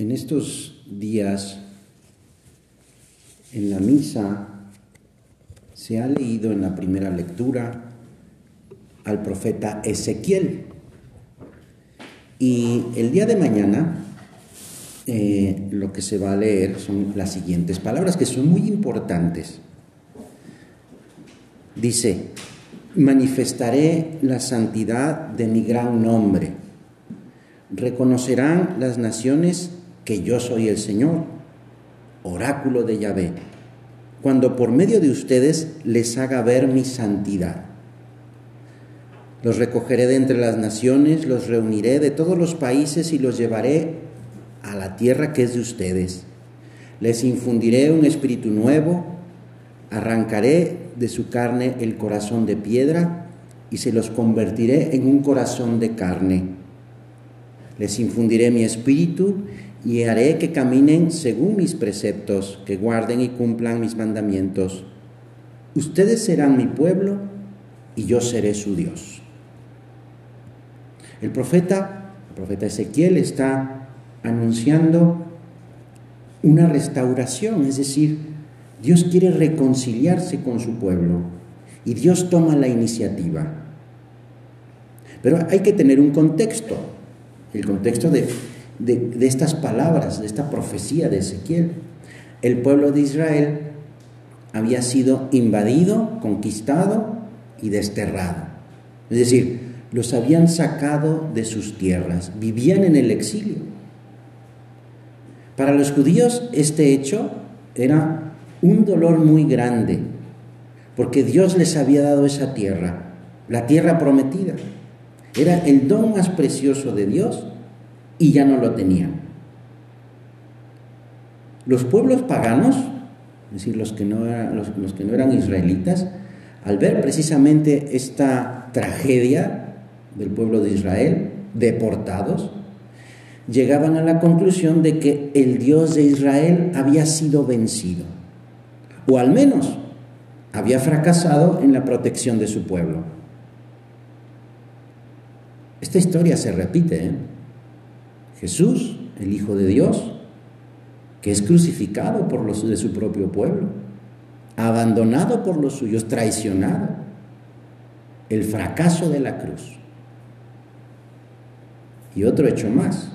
En estos días, en la misa, se ha leído en la primera lectura al profeta Ezequiel. Y el día de mañana eh, lo que se va a leer son las siguientes palabras que son muy importantes. Dice, manifestaré la santidad de mi gran nombre. Reconocerán las naciones que yo soy el Señor, oráculo de Yahvé, cuando por medio de ustedes les haga ver mi santidad. Los recogeré de entre las naciones, los reuniré de todos los países y los llevaré a la tierra que es de ustedes. Les infundiré un espíritu nuevo, arrancaré de su carne el corazón de piedra y se los convertiré en un corazón de carne. Les infundiré mi espíritu y haré que caminen según mis preceptos, que guarden y cumplan mis mandamientos. Ustedes serán mi pueblo y yo seré su Dios. El profeta, el profeta Ezequiel está anunciando una restauración, es decir, Dios quiere reconciliarse con su pueblo y Dios toma la iniciativa. Pero hay que tener un contexto, el contexto de de, estas palabras, de esta profecía de Ezequiel. El pueblo de Israel había sido invadido, conquistado y desterrado. Es decir, los habían sacado de sus tierras, vivían en el exilio. Para los judíos este hecho era un dolor muy grande, porque Dios les había dado esa tierra, la tierra prometida. Era el don más precioso de Dios y ya no lo tenían. Los pueblos paganos, es decir, los que no, eran, israelitas, al ver precisamente esta tragedia del pueblo de Israel, deportados, llegaban a la conclusión de que el Dios de Israel había sido vencido, o al menos había fracasado en la protección de su pueblo. Esta historia se repite, ¿eh? Jesús, el Hijo de Dios, que es crucificado por los de su propio pueblo, abandonado por los suyos, traicionado, el fracaso de la cruz. Y otro hecho más.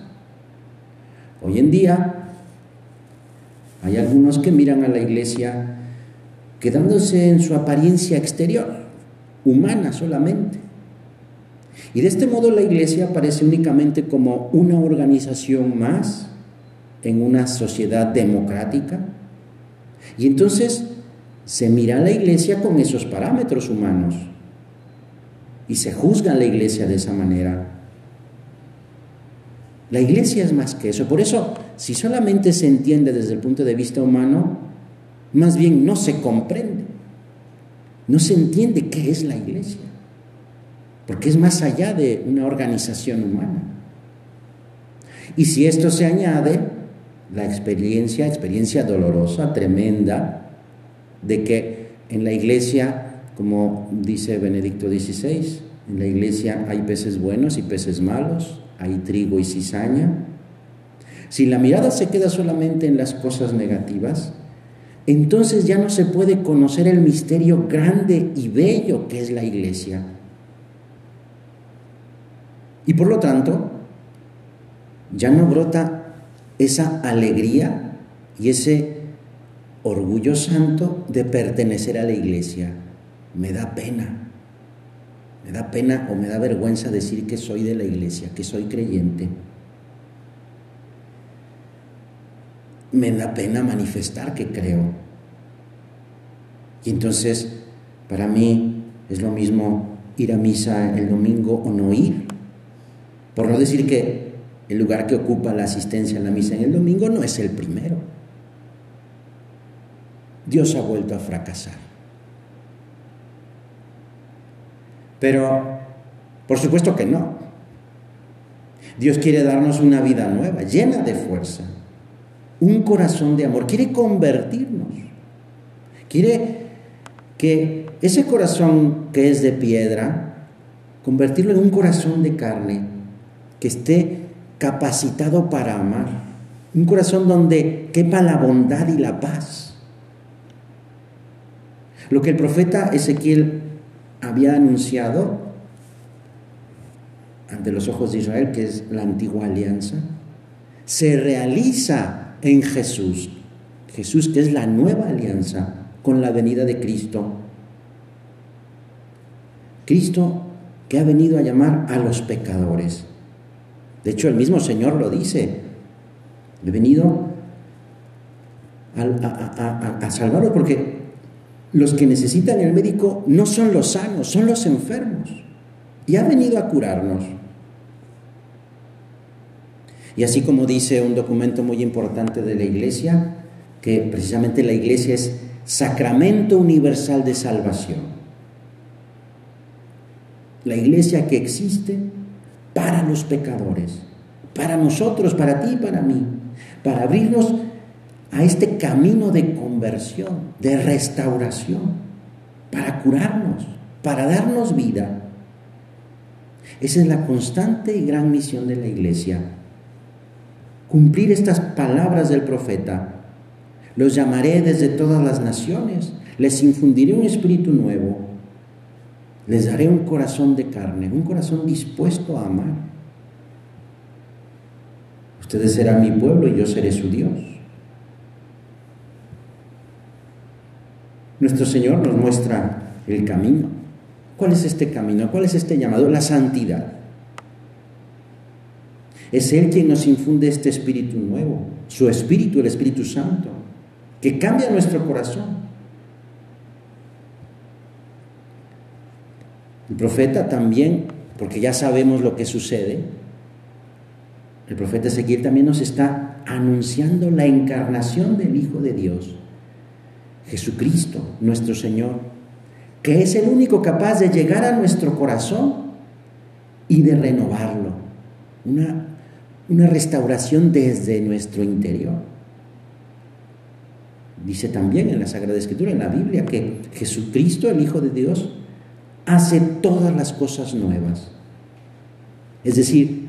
Hoy en día hay algunos que miran a la iglesia quedándose en su apariencia exterior, humana solamente y de este modo la iglesia aparece únicamente como una organización más en una sociedad democrática. Y entonces se mira a la iglesia con esos parámetros humanos y se juzga a la iglesia de esa manera. La iglesia es más que eso. Por eso, si solamente se entiende desde el punto de vista humano, más bien no se comprende. No se entiende qué es la iglesia porque es más allá de una organización humana. Y si esto se añade, la experiencia, experiencia dolorosa, tremenda, de que en la iglesia, como dice Benedicto XVI, en la iglesia hay peces buenos y peces malos, hay trigo y cizaña. Si la mirada se queda solamente en las cosas negativas, entonces ya no se puede conocer el misterio grande y bello que es la iglesia y por lo tanto, ya no brota esa alegría y ese orgullo santo de pertenecer a la iglesia. Me da pena. Me da pena o me da vergüenza decir que soy de la iglesia, que soy creyente. Me da pena manifestar que creo. Y entonces, para mí es lo mismo ir a misa el domingo o no ir. Por no decir que el lugar que ocupa la asistencia a la misa en el domingo no es el primero. Dios ha vuelto a fracasar. Pero, por supuesto que no. Dios quiere darnos una vida nueva, llena de fuerza, un corazón de amor, quiere convertirnos. Quiere que ese corazón que es de piedra, convertirlo en un corazón de carne que esté capacitado para amar, Un corazón donde quepa la bondad y la paz. Lo que el profeta Ezequiel había anunciado ante los ojos de Israel, que es la antigua alianza, se realiza en Jesús. Jesús que es la nueva alianza con la venida de Cristo. Cristo que ha venido a llamar a los pecadores. De hecho, el mismo Señor lo dice. He venido a, a, porque los que necesitan el médico no son los sanos, son los enfermos. Y ha venido a curarnos. Y así como dice un documento muy importante de la Iglesia, que precisamente la Iglesia es sacramento universal de salvación. La Iglesia que existe para los pecadores, para nosotros, para ti y para mí, para abrirnos a este camino de conversión, de restauración, para curarnos, para darnos vida. Esa es la constante y gran misión de la Iglesia cumplir estas palabras del profeta. Los llamaré desde todas las naciones, les infundiré un espíritu nuevo, les daré un corazón de carne, un corazón dispuesto a amar. Ustedes serán mi pueblo y yo seré su Dios. Nuestro Señor nos muestra el camino. ¿Cuál es este camino? ¿Cuál es este llamado? La santidad. Es Él quien nos infunde este espíritu nuevo, su espíritu, el Espíritu Santo, que cambia nuestro corazón. El profeta también, porque ya sabemos lo que sucede, el profeta Ezequiel también nos está anunciando la encarnación del Hijo de Dios, Jesucristo, nuestro Señor, que es el único capaz de llegar a nuestro corazón y de renovarlo. Una una restauración desde nuestro interior. Dice también en la Sagrada Escritura, en la Biblia, que Jesucristo, el Hijo de Dios, hace todas las cosas nuevas. Es decir,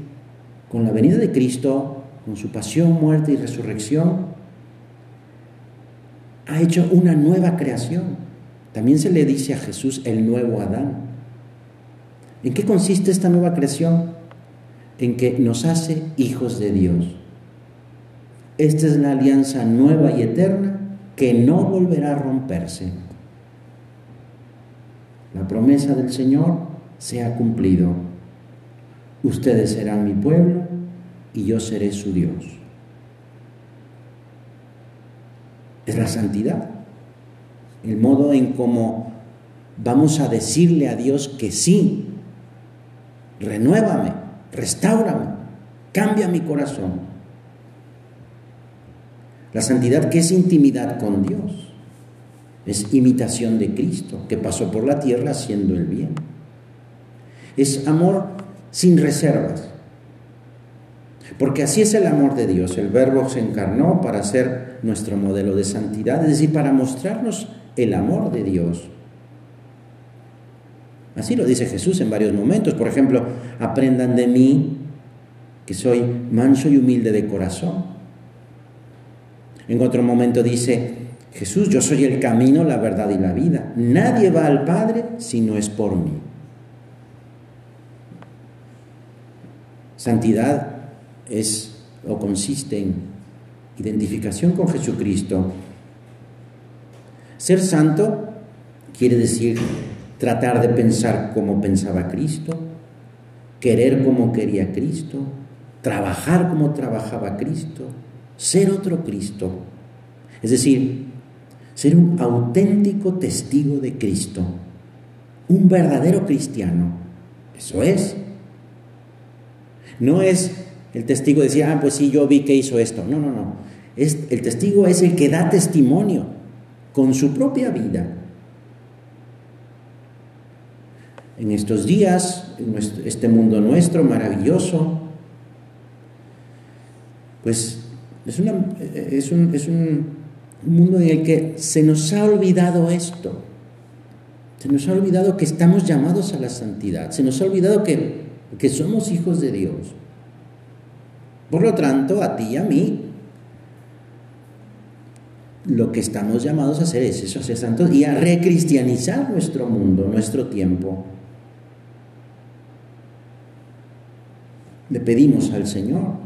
con la venida de Cristo, con su pasión, muerte y resurrección, ha hecho una nueva creación. También se le dice a Jesús el nuevo Adán. ¿En qué consiste esta nueva creación? en que nos hace hijos de Dios. Esta es la alianza nueva y eterna que no volverá a romperse. La promesa del Señor se ha cumplido. Ustedes serán mi pueblo y yo seré su Dios. Es la santidad, el modo en cómo vamos a decirle a Dios que sí, renuévame, restaurame, cambia mi corazón. La santidad que es intimidad con Dios, es imitación de Cristo, que pasó por la tierra haciendo el bien. Es amor sin reservas, porque así es el amor de Dios. El Verbo se encarnó para ser nuestro modelo de santidad, es decir, para mostrarnos el amor de Dios. Así lo dice Jesús en varios momentos. Por ejemplo, aprendan de mí que soy manso y humilde de corazón. En otro momento dice, Jesús, yo soy el camino, la verdad y la vida. Nadie va al Padre si no es por mí. Santidad es o consiste en identificación con Jesucristo. Ser santo quiere decir tratar de pensar como pensaba Cristo, querer como quería Cristo, trabajar como trabajaba Cristo, ser otro Cristo. Es decir, ser un auténtico testigo de Cristo, un verdadero cristiano. Eso es. No es el testigo decir, ah, pues sí, yo vi que hizo esto. No, no, no. Es, el testigo es el que da testimonio con su propia vida en estos días, en este mundo nuestro maravilloso, pues es, es, un, es un mundo en el que se nos ha olvidado esto. Se nos ha olvidado que estamos llamados a la santidad. Se nos ha olvidado que, que somos hijos de Dios. Por lo tanto, a ti y a mí lo que estamos llamados a hacer es eso, a ser santos y a recristianizar nuestro mundo, nuestro tiempo. Le pedimos al Señor,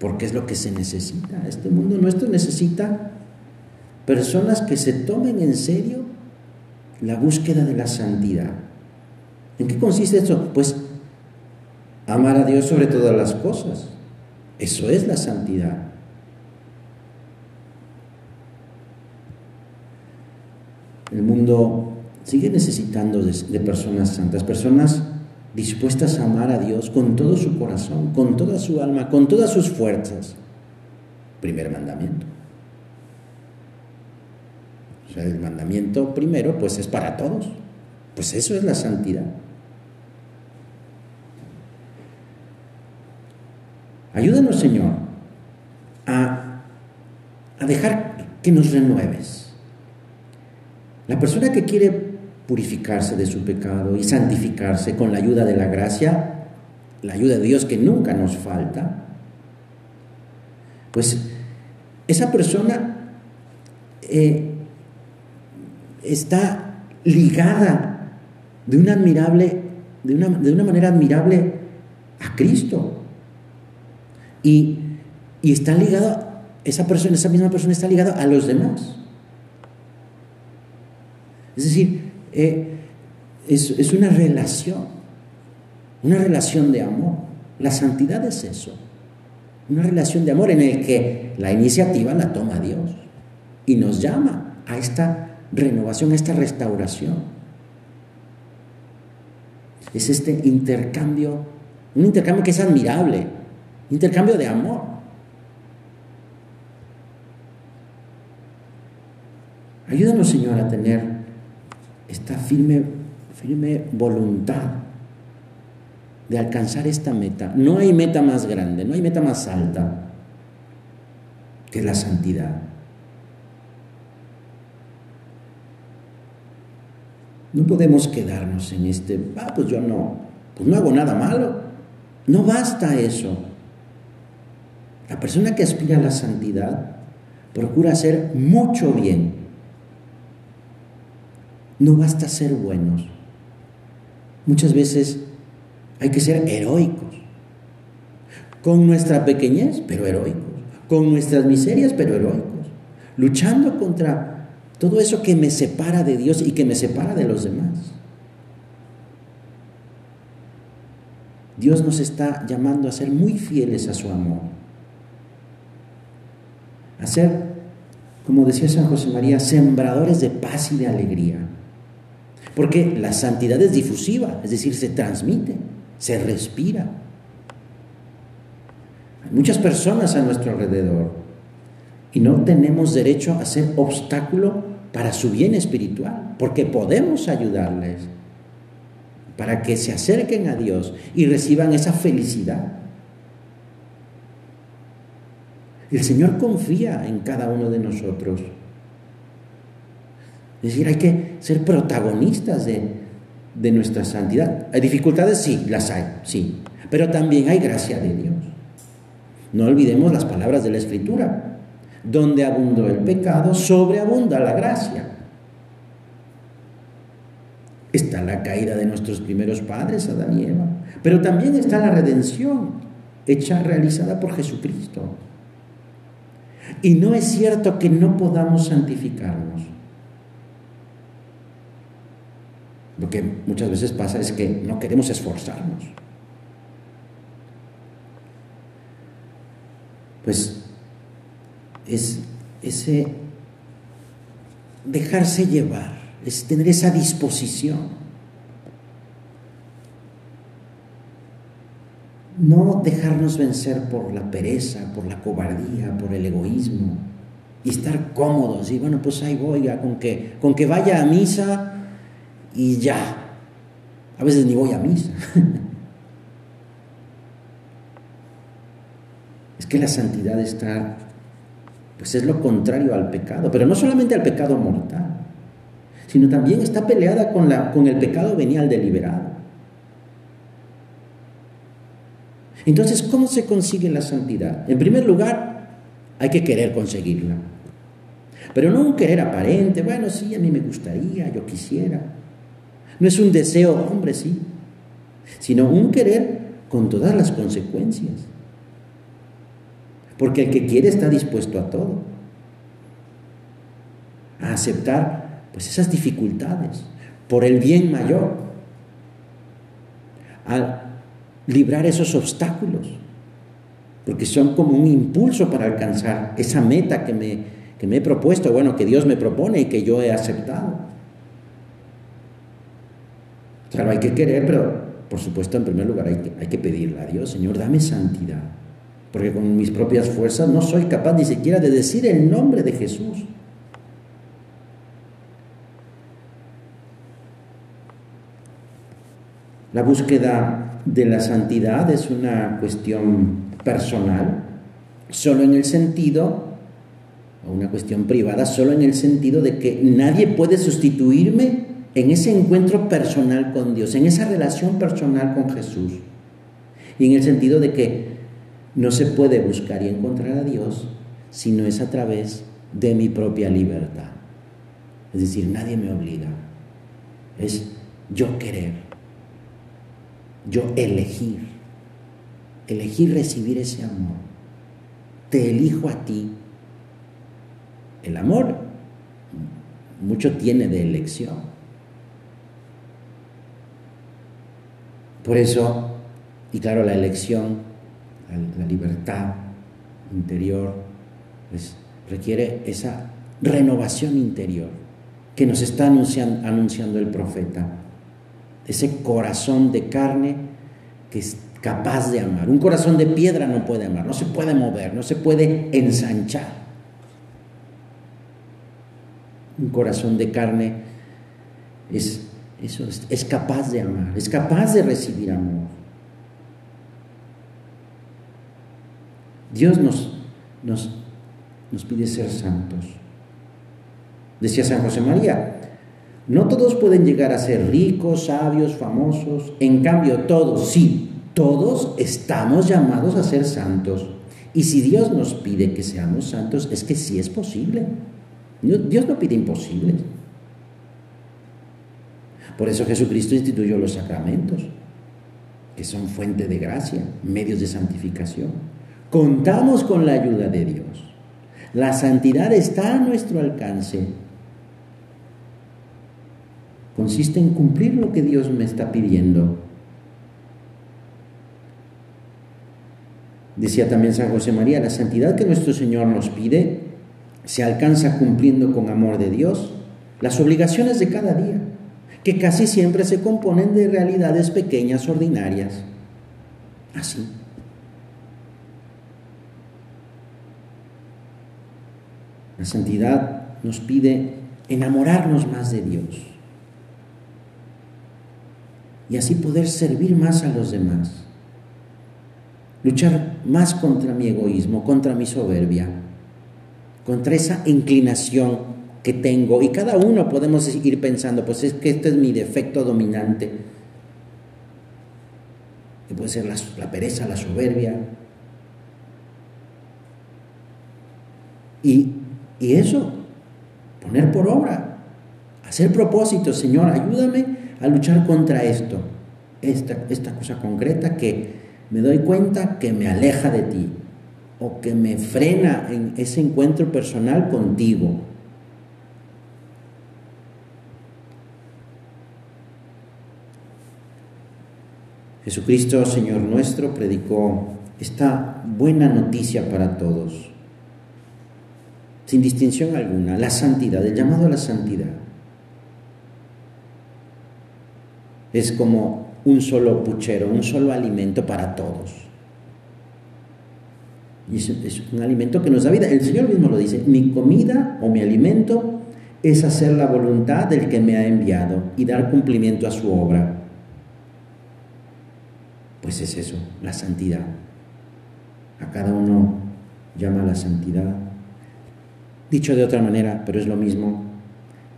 porque es lo que se necesita. Este mundo nuestro necesita personas que se tomen en serio la búsqueda de la santidad. ¿En qué consiste esto? Pues amar a Dios sobre todas las cosas. Eso es la santidad. El mundo sigue necesitando de, personas santas, personas dispuestas a amar a Dios con todo su corazón, con toda su alma, con todas sus fuerzas. Primer mandamiento. O sea, el mandamiento primero pues es para todos. Pues eso es la santidad. Ayúdanos, Señor, a, a dejar que nos renueves. La persona que quiere purificarse de su pecado y santificarse con la ayuda de la gracia, la ayuda de Dios que nunca nos falta, pues esa persona eh, está ligada de una admirable, de una, de una manera admirable a Cristo. Y, y está ligado, esa persona, esa misma persona está ligada a los demás. Es decir, eh, es, es una relación, una relación de amor. La santidad es eso, una relación de amor en el que la iniciativa la toma Dios y nos llama a esta renovación, a esta restauración. Es este intercambio, un intercambio que es admirable, intercambio de amor. Ayúdanos, Señor, a tener esta firme, firme voluntad de alcanzar esta meta. No hay meta más grande, no hay meta más alta que la santidad. No podemos quedarnos en este, ah, pues yo no, pues no hago nada malo. No basta eso. La persona que aspira a la santidad procura hacer mucho bien no basta ser buenos. Muchas veces hay que ser heroicos. Con nuestra pequeñez, pero heroicos. Con nuestras miserias, pero heroicos. Luchando contra todo eso que me separa de Dios y que me separa de los demás. Dios nos está llamando a ser muy fieles a su amor. A ser, como decía San José María, sembradores de paz y de alegría. Porque la santidad es difusiva, es decir, se transmite, se respira. Hay muchas personas a nuestro alrededor y no tenemos derecho a ser obstáculo para su bien espiritual, porque podemos ayudarles para que se acerquen a Dios y reciban esa felicidad. El Señor confía en cada uno de nosotros. Es decir, hay que ser protagonistas de, nuestra santidad. ¿Hay dificultades? Sí, las hay, sí. Pero también hay gracia de Dios. No olvidemos las palabras de la Escritura. Donde abundó el pecado, sobreabunda la gracia. Está la caída de nuestros primeros padres, Adán y Eva. Pero también está la redención, hecha, realizada por Jesucristo. Y no es cierto que no podamos santificarnos. Lo que muchas veces pasa es que no queremos esforzarnos. Pues es ese dejarse llevar, es tener esa disposición. No dejarnos vencer por la pereza, por la cobardía, por el egoísmo y estar cómodos y bueno, pues ahí voy, con que, con que vaya a misa y ya. A veces ni voy a misa. es que la santidad está, pues es lo contrario al pecado, pero no solamente al pecado mortal, sino también está peleada con, la, con el pecado venial deliberado. Entonces, ¿cómo se consigue la santidad? En primer lugar, hay que querer conseguirla. Pero no un querer aparente, bueno, sí, a mí me gustaría, yo quisiera. No es un deseo, hombre, sí, sino un querer con todas las consecuencias. Porque el que quiere está dispuesto a todo, a aceptar pues esas dificultades por el bien mayor, a librar esos obstáculos, porque son como un impulso para alcanzar esa meta que me, que me he propuesto, bueno, que Dios me propone y que yo he aceptado. Claro, hay que querer, pero por supuesto, en primer lugar hay que, hay que pedirle a Dios, Señor, dame santidad, porque con mis propias fuerzas no soy capaz ni siquiera de decir el nombre de Jesús. La búsqueda de la santidad es una cuestión personal, solo en el sentido, o una cuestión privada, solo en el sentido de que nadie puede sustituirme en ese encuentro personal con Dios, en esa relación personal con Jesús. Y en el sentido de que no se puede buscar y encontrar a Dios si no es a través de mi propia libertad. Es decir, nadie me obliga. Es yo querer, yo elegir, elegir recibir ese amor. Te elijo a ti. El amor mucho tiene de elección. Por eso, y claro, la elección, la, libertad interior, pues, requiere esa renovación interior que nos está anunciando, anunciando el profeta. Ese corazón de carne que es capaz de amar. Un corazón de piedra no puede amar, no se puede mover, no se puede ensanchar. Un corazón de carne es eso es, capaz de amar, es capaz de recibir amor. Dios nos, nos, nos pide ser santos. Decía San José María, no todos pueden llegar a ser ricos, sabios, famosos, en cambio todos, sí, todos estamos llamados a ser santos. Y si Dios nos pide que seamos santos, es que sí es posible. Dios no pide imposibles. Por eso Jesucristo instituyó los sacramentos, que son fuente de gracia, medios de santificación. Contamos con la ayuda de Dios. La santidad está a nuestro alcance. Consiste en cumplir lo que Dios me está pidiendo. Decía también San José María, la santidad que nuestro Señor nos pide se alcanza cumpliendo con amor de Dios las obligaciones de cada día que casi siempre se componen de realidades pequeñas, ordinarias. Así. La santidad nos pide enamorarnos más de Dios y así poder servir más a los demás, luchar más contra mi egoísmo, contra mi soberbia, contra esa inclinación que tengo y cada uno podemos ir pensando, pues es que este es mi defecto dominante, que puede ser la, pereza, la soberbia. Y, y eso, poner por obra, hacer propósitos, Señor, ayúdame a luchar contra esto, esta, esta cosa concreta que me doy cuenta que me aleja de ti o que me frena en ese encuentro personal contigo Jesucristo, Señor nuestro, predicó esta buena noticia para todos, sin distinción alguna, la santidad, el llamado a la santidad. Es como un solo puchero, un solo alimento para todos. Y es, es, un alimento que nos da vida. El Señor mismo lo dice, mi comida o mi alimento es hacer la voluntad del que me ha enviado y dar cumplimiento a su obra pues es eso, la santidad. A cada uno llama la santidad. Dicho de otra manera, pero es lo mismo,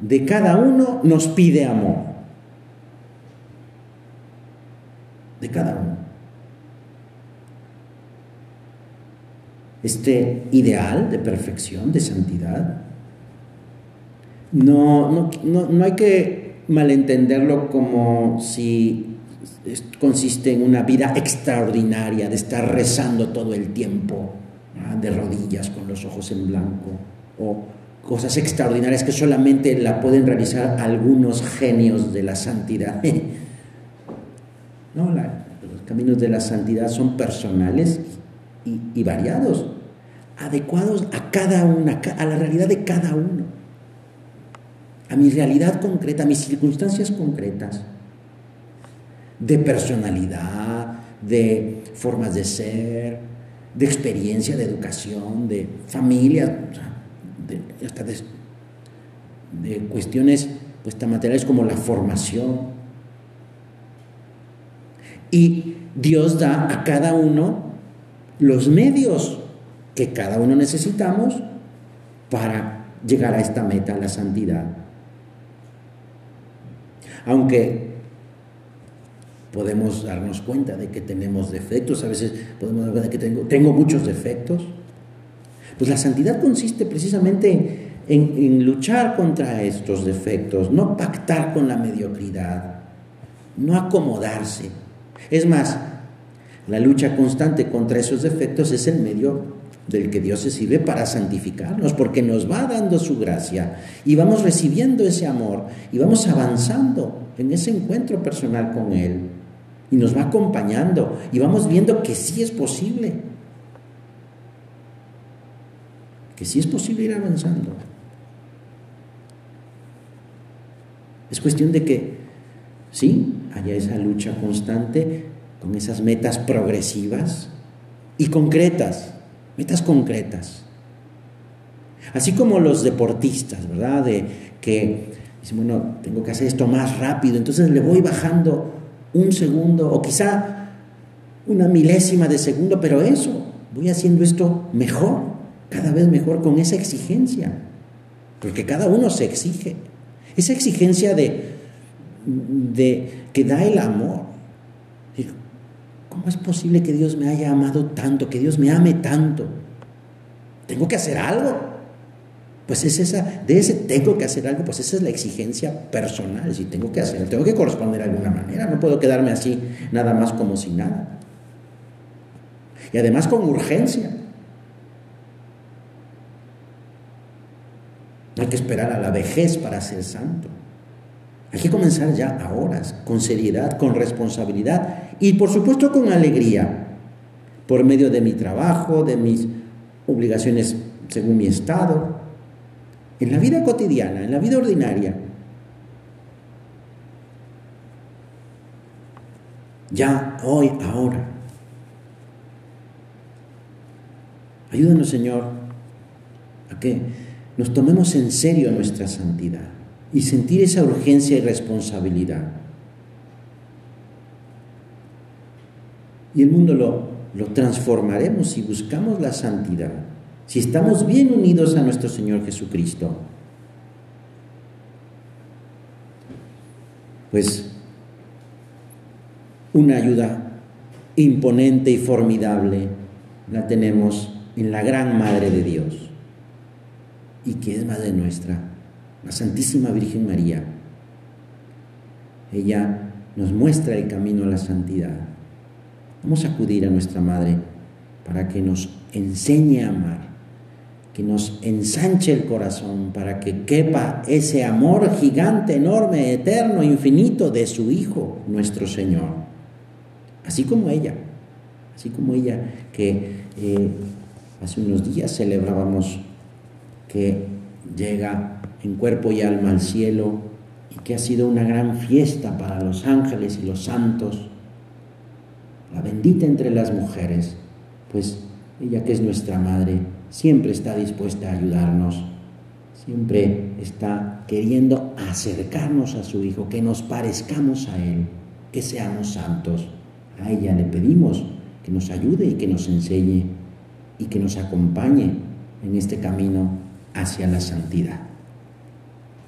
de cada uno nos pide amor. De cada uno. Este ideal de perfección, de santidad, no, no, no hay que malentenderlo como si consiste en una vida extraordinaria, de estar rezando todo el tiempo, de rodillas con los ojos en blanco, o cosas extraordinarias que solamente la pueden realizar algunos genios de la santidad. no, los caminos de la santidad son personales y, y variados, adecuados a cada una, a la realidad de cada uno, a mi realidad concreta, a mis circunstancias concretas de personalidad, de formas de ser, de experiencia, de educación, de familia, de, hasta de, cuestiones pues, tan materiales como la formación. Y Dios da a cada uno los medios que cada uno necesitamos para llegar a esta meta, la santidad. Aunque podemos darnos cuenta de que tenemos defectos, a veces podemos dar cuenta de que tengo, tengo muchos defectos. Pues la santidad consiste precisamente en, en, luchar contra estos defectos, no pactar con la mediocridad, no acomodarse. Es más, la lucha constante contra esos defectos es el medio del que Dios se sirve para santificarnos, porque nos va dando su gracia y vamos recibiendo ese amor y vamos avanzando en ese encuentro personal con Él y nos va acompañando y vamos viendo que sí es posible, que sí es posible ir avanzando. Es cuestión de que, sí, haya esa lucha constante con esas metas progresivas y concretas, metas concretas. Así como los deportistas, ¿verdad? De que dicen, bueno, tengo que hacer esto más rápido, entonces le voy bajando un segundo o quizá una milésima de segundo, pero eso, voy haciendo esto mejor, cada vez mejor con esa exigencia, porque cada uno se exige, esa exigencia de, de que da el amor. ¿Cómo es posible que Dios me haya amado tanto, que Dios me ame tanto? Tengo que hacer algo. Pues es esa, de ese tengo que hacer algo, pues esa es la exigencia personal. Si tengo que hacer, tengo que corresponder de alguna manera, no puedo quedarme así nada más como si nada. Y además con urgencia. No hay que esperar a la vejez para ser santo. Hay que comenzar ya ahora, con seriedad, con responsabilidad y por supuesto con alegría, por medio de mi trabajo, de mis obligaciones según mi estado, en la vida cotidiana, en la vida ordinaria. Ya, hoy, ahora. Ayúdanos, Señor, a que nos tomemos en serio nuestra santidad y sentir esa urgencia y responsabilidad. Y el mundo lo, lo transformaremos si buscamos la santidad si estamos bien unidos a nuestro Señor Jesucristo, pues una ayuda imponente y formidable la tenemos en la gran Madre de Dios y que es Madre nuestra, la Santísima Virgen María. Ella nos muestra el camino a la santidad. Vamos a acudir a nuestra Madre para que nos enseñe a amar que nos ensanche el corazón para que quepa ese amor gigante, enorme, eterno, infinito de su Hijo, nuestro Señor. Así como ella, así como ella que eh, hace unos días celebrábamos que llega en cuerpo y alma al cielo y que ha sido una gran fiesta para los ángeles y los santos, la bendita entre las mujeres, pues ella que es nuestra madre, siempre está dispuesta a ayudarnos, siempre está queriendo acercarnos a su Hijo, que nos parezcamos a Él, que seamos santos. A ella le pedimos que nos ayude y que nos enseñe y que nos acompañe en este camino hacia la santidad.